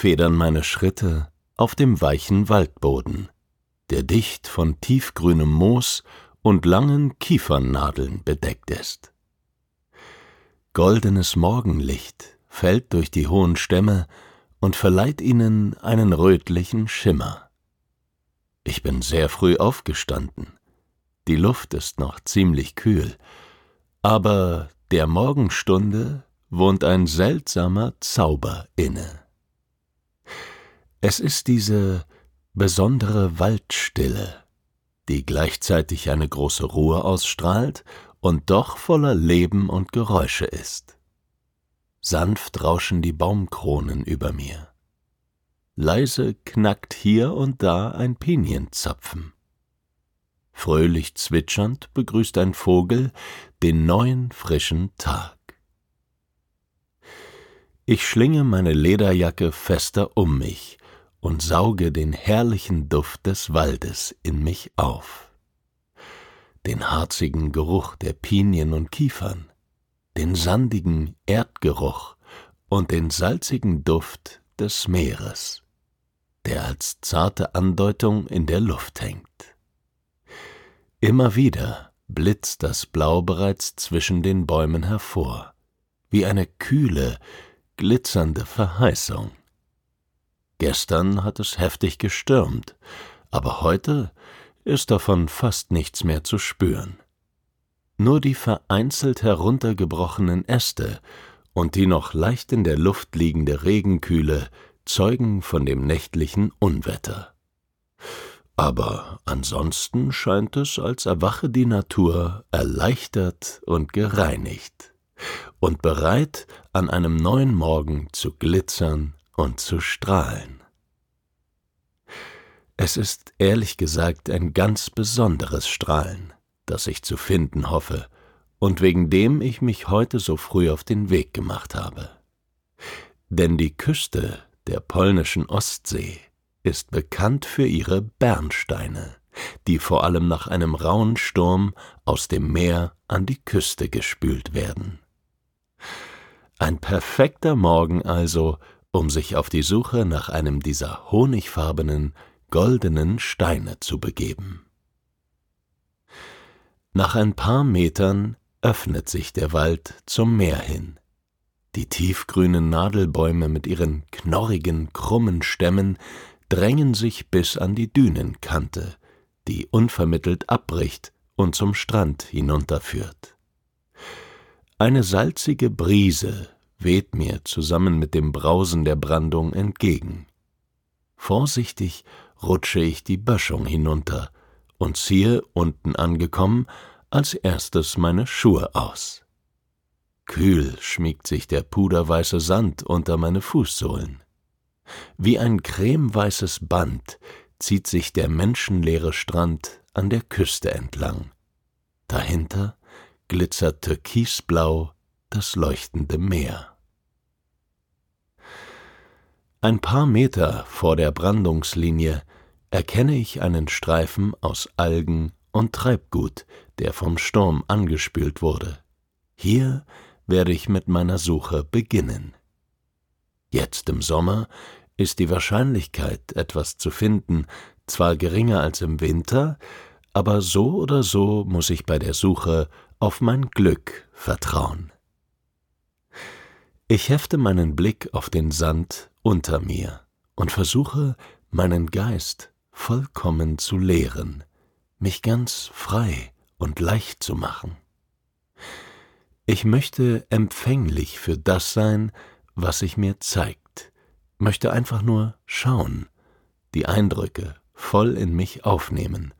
federn meine Schritte auf dem weichen Waldboden, der dicht von tiefgrünem Moos und langen Kiefernadeln bedeckt ist. Goldenes Morgenlicht fällt durch die hohen Stämme und verleiht ihnen einen rötlichen Schimmer. Ich bin sehr früh aufgestanden. Die Luft ist noch ziemlich kühl, aber der Morgenstunde wohnt ein seltsamer Zauber inne. Es ist diese besondere Waldstille, die gleichzeitig eine große Ruhe ausstrahlt und doch voller Leben und Geräusche ist. Sanft rauschen die Baumkronen über mir. Leise knackt hier und da ein Pinienzapfen. Fröhlich zwitschernd begrüßt ein Vogel den neuen frischen Tag. Ich schlinge meine Lederjacke fester um mich und sauge den herrlichen Duft des Waldes in mich auf. Den harzigen Geruch der Pinien und Kiefern, den sandigen Erdgeruch und den salzigen Duft des Meeres, der als zarte Andeutung in der Luft hängt. Immer wieder blitzt das Blau bereits zwischen den Bäumen hervor, wie eine kühle, glitzernde Verheißung. Gestern hat es heftig gestürmt, aber heute ist davon fast nichts mehr zu spüren. Nur die vereinzelt heruntergebrochenen Äste und die noch leicht in der Luft liegende Regenkühle zeugen von dem nächtlichen Unwetter. Aber ansonsten scheint es, als erwache die Natur erleichtert und gereinigt und bereit, an einem neuen Morgen zu glitzern und zu strahlen. Es ist ehrlich gesagt ein ganz besonderes Strahlen, das ich zu finden hoffe und wegen dem ich mich heute so früh auf den Weg gemacht habe. Denn die Küste der polnischen Ostsee ist bekannt für ihre Bernsteine, die vor allem nach einem rauen Sturm aus dem Meer an die Küste gespült werden. Ein perfekter Morgen also, um sich auf die Suche nach einem dieser honigfarbenen, goldenen Steine zu begeben. Nach ein paar Metern öffnet sich der Wald zum Meer hin. Die tiefgrünen Nadelbäume mit ihren knorrigen, krummen Stämmen drängen sich bis an die Dünenkante, die unvermittelt abbricht und zum Strand hinunterführt. Eine salzige Brise weht mir zusammen mit dem Brausen der Brandung entgegen. Vorsichtig rutsche ich die Böschung hinunter und ziehe, unten angekommen, als erstes meine Schuhe aus. Kühl schmiegt sich der puderweiße Sand unter meine Fußsohlen. Wie ein cremeweißes Band zieht sich der menschenleere Strand an der Küste entlang. Dahinter glitzert türkisblau das leuchtende Meer. Ein paar Meter vor der Brandungslinie erkenne ich einen Streifen aus Algen und Treibgut, der vom Sturm angespült wurde. Hier werde ich mit meiner Suche beginnen. Jetzt im Sommer ist die Wahrscheinlichkeit, etwas zu finden, zwar geringer als im Winter, aber so oder so muss ich bei der Suche auf mein Glück vertrauen. Ich hefte meinen Blick auf den Sand unter mir und versuche, meinen Geist vollkommen zu leeren, mich ganz frei und leicht zu machen. Ich möchte empfänglich für das sein, was sich mir zeigt, möchte einfach nur schauen, die Eindrücke voll in mich aufnehmen,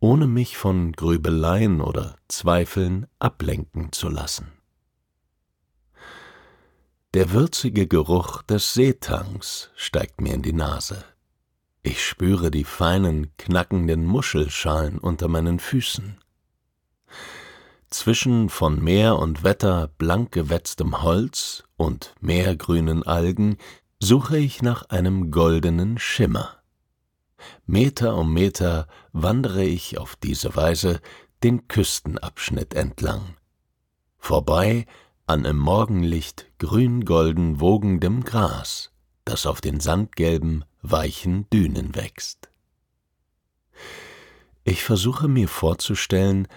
ohne mich von Grübeleien oder Zweifeln ablenken zu lassen. Der würzige Geruch des Seetanks steigt mir in die Nase. Ich spüre die feinen, knackenden Muschelschalen unter meinen Füßen. Zwischen von Meer und Wetter blank gewetztem Holz und meergrünen Algen suche ich nach einem goldenen Schimmer. Meter um Meter wandere ich auf diese Weise den Küstenabschnitt entlang. Vorbei an im Morgenlicht grün-golden wogendem Gras, das auf den sandgelben, weichen Dünen wächst. Ich versuche mir vorzustellen,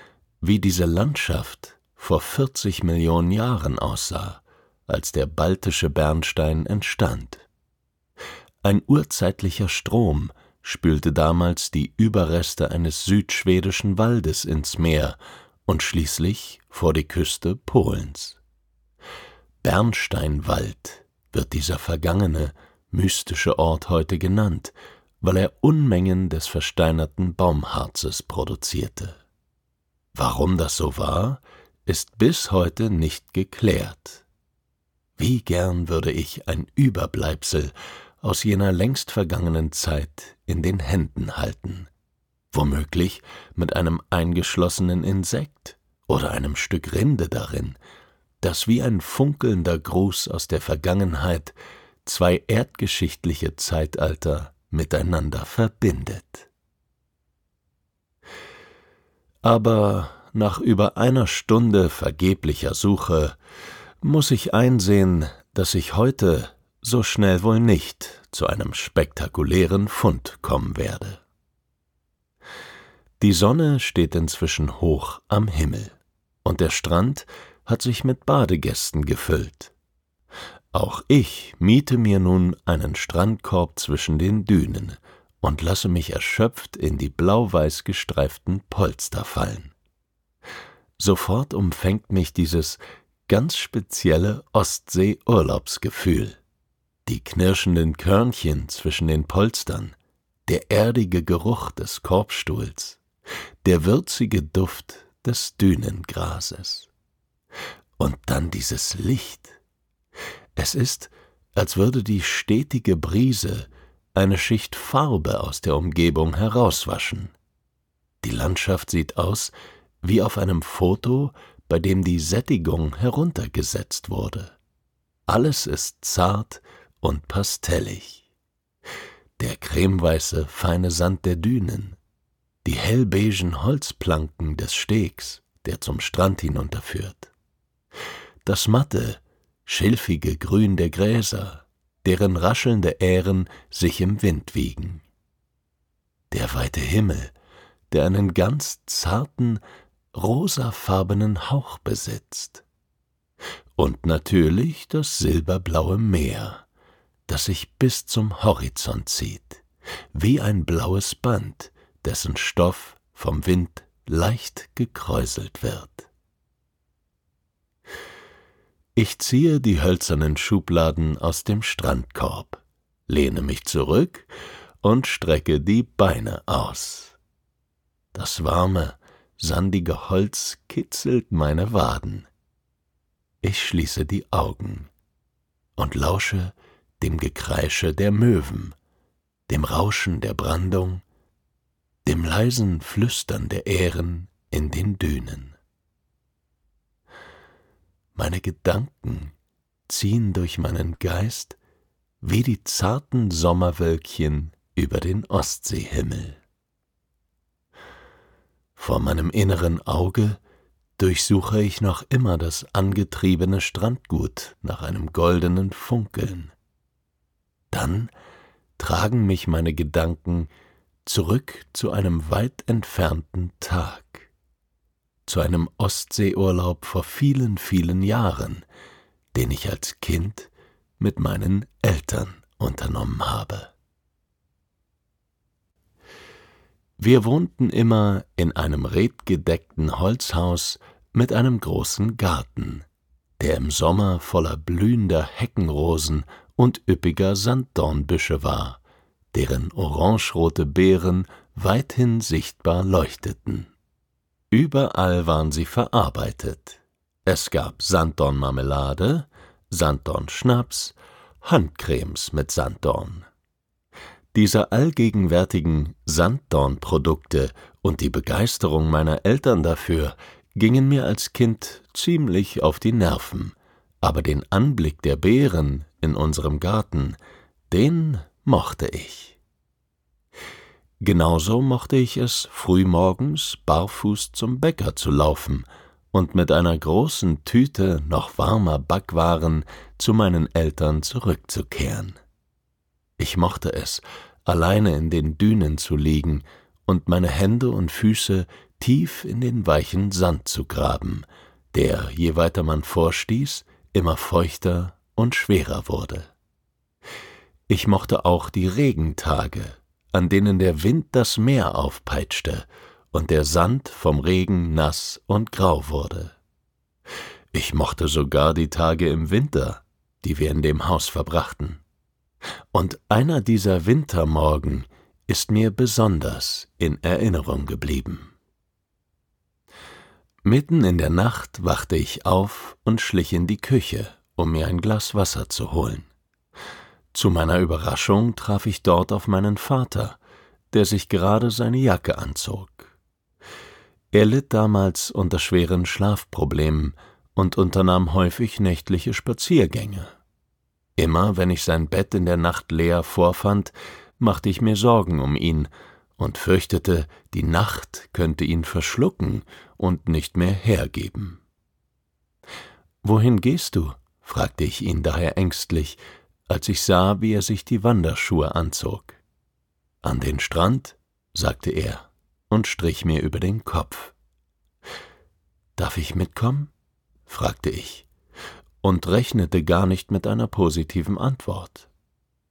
wie diese Landschaft vor 40 Millionen Jahren aussah, als der baltische Bernstein entstand. Ein urzeitlicher Strom spülte damals die Überreste eines südschwedischen Waldes ins Meer und schließlich vor die Küste Polens. Bernsteinwald wird dieser vergangene, mystische Ort heute genannt, weil er Unmengen des versteinerten Baumharzes produzierte. Warum das so war, ist bis heute nicht geklärt. Wie gern würde ich ein Überbleibsel aus jener längst vergangenen Zeit in den Händen halten, womöglich mit einem eingeschlossenen Insekt oder einem Stück Rinde darin, das wie ein funkelnder Gruß aus der Vergangenheit zwei erdgeschichtliche Zeitalter miteinander verbindet. Aber nach über einer Stunde vergeblicher Suche muss ich einsehen, dass ich heute so schnell wohl nicht zu einem spektakulären Fund kommen werde. Die Sonne steht inzwischen hoch am Himmel, und der Strand hat sich mit Badegästen gefüllt. Auch ich miete mir nun einen Strandkorb zwischen den Dünen und lasse mich erschöpft in die blau-weiß gestreiften Polster fallen. Sofort umfängt mich dieses ganz spezielle Ostsee-Urlaubsgefühl. Die knirschenden Körnchen zwischen den Polstern, der erdige Geruch des Korbstuhls, der würzige Duft des Dünengrases. Und dann dieses Licht. Es ist, als würde die stetige Brise eine Schicht Farbe aus der Umgebung herauswaschen. Die Landschaft sieht aus wie auf einem Foto, bei dem die Sättigung heruntergesetzt wurde. Alles ist zart und pastellig. Der cremeweiße, feine Sand der Dünen, die hellbeigen Holzplanken des Stegs, der zum Strand hinunterführt, das matte, schilfige Grün der Gräser, deren raschelnde Ähren sich im Wind wiegen. Der weite Himmel, der einen ganz zarten, rosafarbenen Hauch besitzt. Und natürlich das silberblaue Meer, das sich bis zum Horizont zieht, wie ein blaues Band, dessen Stoff vom Wind leicht gekräuselt wird. Ich ziehe die hölzernen Schubladen aus dem Strandkorb, lehne mich zurück und strecke die Beine aus. Das warme, sandige Holz kitzelt meine Waden. Ich schließe die Augen und lausche dem Gekreische der Möwen, dem Rauschen der Brandung, dem leisen Flüstern der Ähren in den Dünen. Meine Gedanken ziehen durch meinen Geist wie die zarten Sommerwölkchen über den Ostseehimmel. Vor meinem inneren Auge durchsuche ich noch immer das angetriebene Strandgut nach einem goldenen Funkeln. Dann tragen mich meine Gedanken zurück zu einem weit entfernten Tag, zu einem Ostseeurlaub vor vielen, vielen Jahren, den ich als Kind mit meinen Eltern unternommen habe. Wir wohnten immer in einem redgedeckten Holzhaus mit einem großen Garten, der im Sommer voller blühender Heckenrosen und üppiger Sanddornbüsche war, deren orangerote Beeren weithin sichtbar leuchteten. Überall waren sie verarbeitet. Es gab Sanddornmarmelade, Sanddornschnaps, Handcremes mit Sanddorn. Diese allgegenwärtigen Sanddornprodukte und die Begeisterung meiner Eltern dafür gingen mir als Kind ziemlich auf die Nerven, aber den Anblick der Beeren in unserem Garten, den mochte ich. Genauso mochte ich es, frühmorgens barfuß zum Bäcker zu laufen und mit einer großen Tüte noch warmer Backwaren zu meinen Eltern zurückzukehren. Ich mochte es, alleine in den Dünen zu liegen und meine Hände und Füße tief in den weichen Sand zu graben, der, je weiter man vorstieß, immer feuchter und schwerer wurde. Ich mochte auch die Regentage, an denen der Wind das Meer aufpeitschte und der Sand vom Regen nass und grau wurde. Ich mochte sogar die Tage im Winter, die wir in dem Haus verbrachten. Und einer dieser Wintermorgen ist mir besonders in Erinnerung geblieben. Mitten in der Nacht wachte ich auf und schlich in die Küche, um mir ein Glas Wasser zu holen. Zu meiner Überraschung traf ich dort auf meinen Vater, der sich gerade seine Jacke anzog. Er litt damals unter schweren Schlafproblemen und unternahm häufig nächtliche Spaziergänge. Immer wenn ich sein Bett in der Nacht leer vorfand, machte ich mir Sorgen um ihn und fürchtete, die Nacht könnte ihn verschlucken und nicht mehr hergeben. Wohin gehst du? fragte ich ihn daher ängstlich, als ich sah, wie er sich die Wanderschuhe anzog. An den Strand, sagte er und strich mir über den Kopf. Darf ich mitkommen? fragte ich und rechnete gar nicht mit einer positiven Antwort.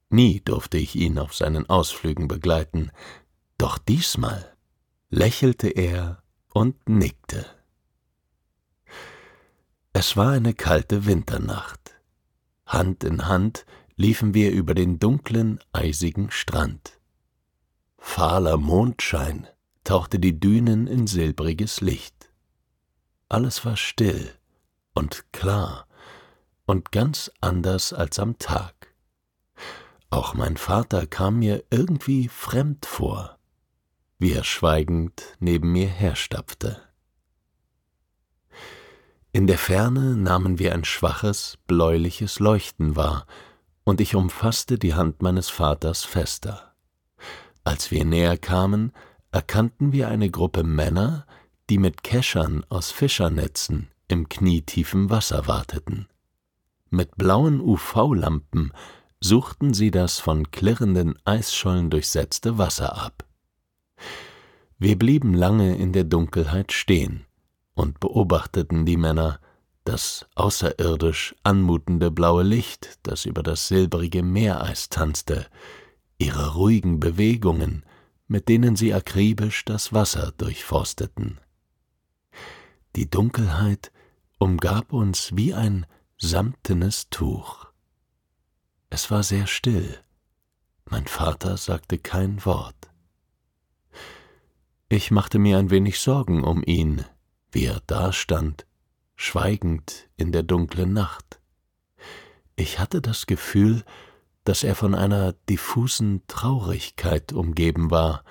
Nie durfte ich ihn auf seinen Ausflügen begleiten, doch diesmal lächelte er und nickte. Es war eine kalte Winternacht. Hand in Hand liefen wir über den dunklen, eisigen Strand. Fahler Mondschein tauchte die Dünen in silbriges Licht. Alles war still und klar und ganz anders als am Tag. Auch mein Vater kam mir irgendwie fremd vor, wie er schweigend neben mir herstapfte. In der Ferne nahmen wir ein schwaches, bläuliches Leuchten wahr, und ich umfasste die Hand meines Vaters fester. Als wir näher kamen, erkannten wir eine Gruppe Männer, die mit Keschern aus Fischernetzen im knietiefen Wasser warteten. Mit blauen UV-Lampen suchten sie das von klirrenden Eisschollen durchsetzte Wasser ab. Wir blieben lange in der Dunkelheit stehen und beobachteten die Männer, das außerirdisch anmutende blaue Licht, das über das silbrige Meereis tanzte, ihre ruhigen Bewegungen, mit denen sie akribisch das Wasser durchforsteten. Die Dunkelheit umgab uns wie ein samtenes Tuch. Es war sehr still. Mein Vater sagte kein Wort. Ich machte mir ein wenig Sorgen um ihn, wie er dastand, schweigend in der dunklen Nacht. Ich hatte das Gefühl, dass er von einer diffusen Traurigkeit umgeben war,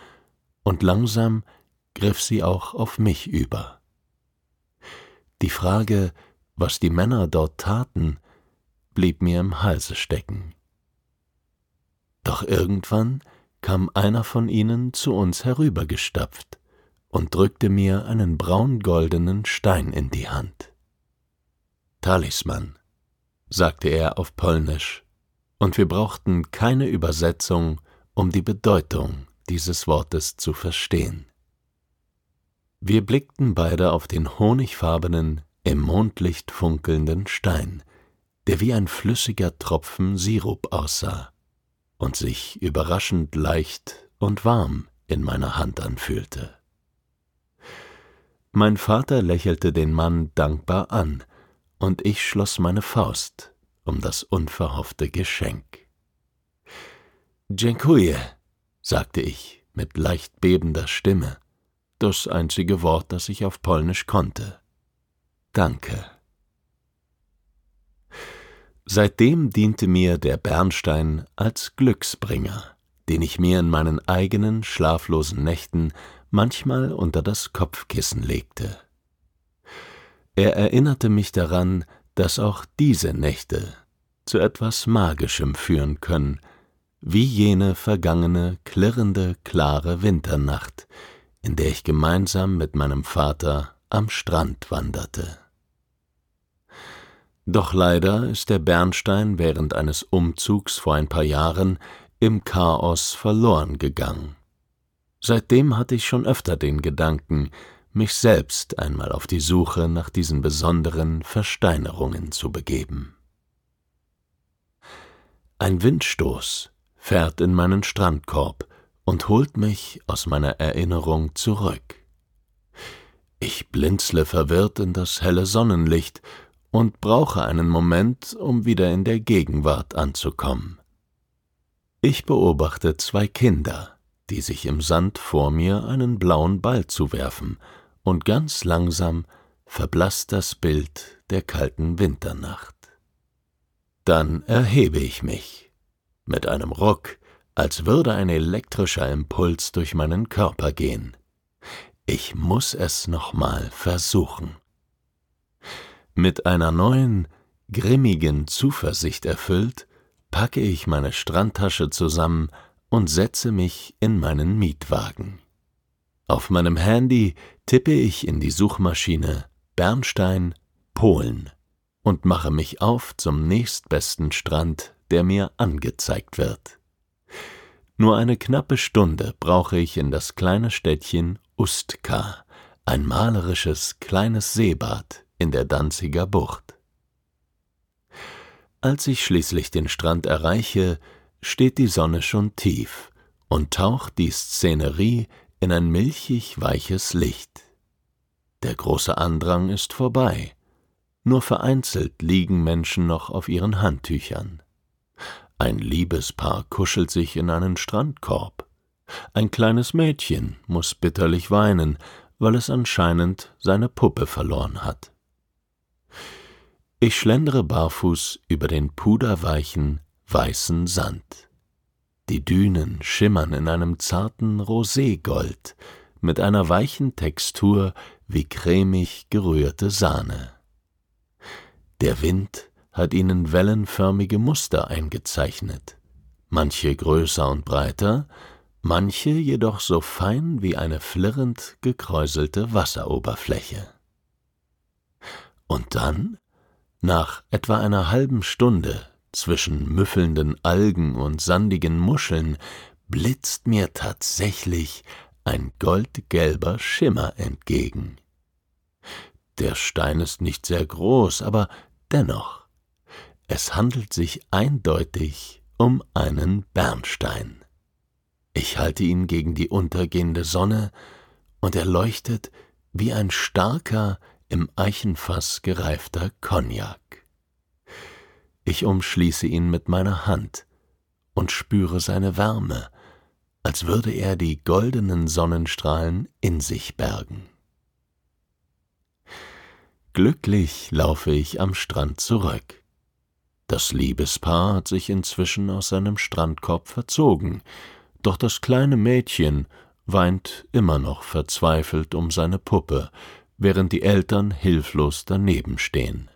und langsam griff sie auch auf mich über. Die Frage, was die Männer dort taten, blieb mir im Halse stecken. Doch irgendwann kam einer von ihnen zu uns herübergestapft und drückte mir einen braungoldenen Stein in die Hand. Talisman, sagte er auf Polnisch, und wir brauchten keine Übersetzung, um die Bedeutung dieses Wortes zu verstehen. Wir blickten beide auf den honigfarbenen, im Mondlicht funkelnden Stein, der wie ein flüssiger Tropfen Sirup aussah und sich überraschend leicht und warm in meiner Hand anfühlte. Mein Vater lächelte den Mann dankbar an, und ich schloss meine Faust um das unverhoffte Geschenk. Dziękuję, sagte ich mit leicht bebender Stimme, das einzige Wort, das ich auf Polnisch konnte. Danke. Seitdem diente mir der Bernstein als Glücksbringer, den ich mir in meinen eigenen schlaflosen Nächten manchmal unter das Kopfkissen legte. Er erinnerte mich daran, dass auch diese Nächte zu etwas Magischem führen können, wie jene vergangene, klirrende, klare Winternacht, in der ich gemeinsam mit meinem Vater am Strand wanderte. Doch leider ist der Bernstein während eines Umzugs vor ein paar Jahren im Chaos verloren gegangen. Seitdem hatte ich schon öfter den Gedanken, mich selbst einmal auf die Suche nach diesen besonderen Versteinerungen zu begeben. Ein Windstoß fährt in meinen Strandkorb und holt mich aus meiner Erinnerung zurück. Ich blinzle verwirrt in das helle Sonnenlicht und brauche einen Moment, um wieder in der Gegenwart anzukommen. Ich beobachte zwei Kinder, die sich im Sand vor mir einen blauen Ball zuwerfen, und ganz langsam verblasst das Bild der kalten Winternacht. Dann erhebe ich mich, mit einem Ruck, als würde ein elektrischer Impuls durch meinen Körper gehen. Ich muss es nochmal versuchen. Mit einer neuen, grimmigen Zuversicht erfüllt, packe ich meine Strandtasche zusammen und setze mich in meinen Mietwagen. Auf meinem Handy tippe ich in die Suchmaschine Bernstein, Polen und mache mich auf zum nächstbesten Strand, der mir angezeigt wird. Nur eine knappe Stunde brauche ich in das kleine Städtchen Ustka, ein malerisches kleines Seebad in der Danziger Bucht. Als ich schließlich den Strand erreiche, steht die Sonne schon tief und taucht die Szenerie in ein milchig weiches Licht. Der große Andrang ist vorbei, nur vereinzelt liegen Menschen noch auf ihren Handtüchern. Ein Liebespaar kuschelt sich in einen Strandkorb. Ein kleines Mädchen muss bitterlich weinen, weil es anscheinend seine Puppe verloren hat. Ich schlendere barfuß über den puderweichen, weißen Sand. Die Dünen schimmern in einem zarten Roségold mit einer weichen Textur wie cremig gerührte Sahne. Der Wind hat ihnen wellenförmige Muster eingezeichnet, manche größer und breiter, manche jedoch so fein wie eine flirrend gekräuselte Wasseroberfläche. Und dann nach etwa einer halben Stunde zwischen müffelnden Algen und sandigen Muscheln blitzt mir tatsächlich ein goldgelber Schimmer entgegen. Der Stein ist nicht sehr groß, aber dennoch, es handelt sich eindeutig um einen Bernstein. Ich halte ihn gegen die untergehende Sonne, und er leuchtet wie ein starker, im Eichenfass gereifter Cognac. Ich umschließe ihn mit meiner Hand und spüre seine Wärme, als würde er die goldenen Sonnenstrahlen in sich bergen. Glücklich laufe ich am Strand zurück. Das Liebespaar hat sich inzwischen aus seinem Strandkorb verzogen, doch das kleine Mädchen weint immer noch verzweifelt um seine Puppe, während die Eltern hilflos daneben stehen.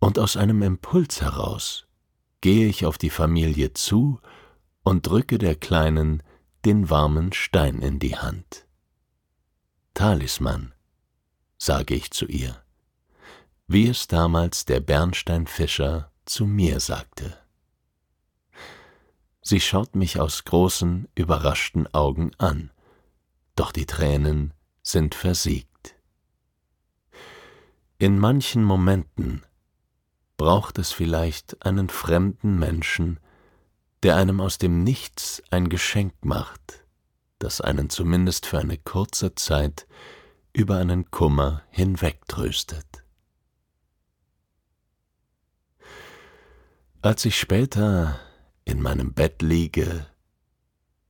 Und aus einem Impuls heraus gehe ich auf die Familie zu und drücke der Kleinen den warmen Stein in die Hand. Talisman, sage ich zu ihr, wie es damals der Bernsteinfischer zu mir sagte. Sie schaut mich aus großen, überraschten Augen an, doch die Tränen sind versiegt. In manchen Momenten braucht es vielleicht einen fremden Menschen, der einem aus dem Nichts ein Geschenk macht, das einen zumindest für eine kurze Zeit über einen Kummer hinwegtröstet. Als ich später in meinem Bett liege,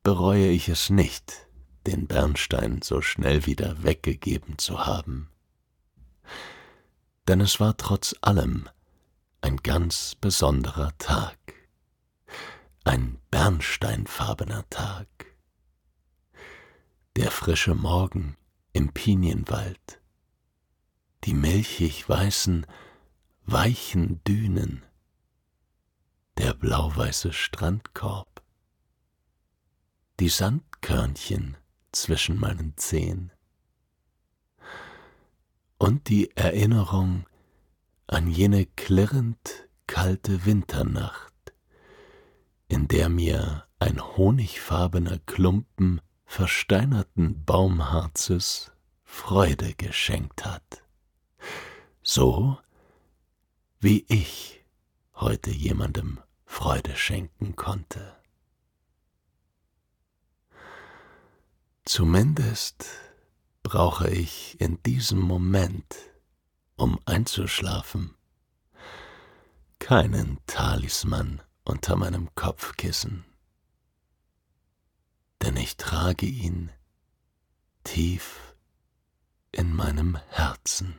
bereue ich es nicht, den Bernstein so schnell wieder weggegeben zu haben. Denn es war trotz allem ein ganz besonderer Tag, ein bernsteinfarbener Tag. Der frische Morgen im Pinienwald, die milchig weißen, weichen Dünen, der blau-weiße Strandkorb, die Sandkörnchen zwischen meinen Zehen. Und die Erinnerung an jene klirrend kalte Winternacht, in der mir ein honigfarbener Klumpen versteinerten Baumharzes Freude geschenkt hat, so wie ich heute jemandem Freude schenken konnte. Zumindest brauche ich in diesem Moment, um einzuschlafen, keinen Talisman unter meinem Kopfkissen, denn ich trage ihn tief in meinem Herzen.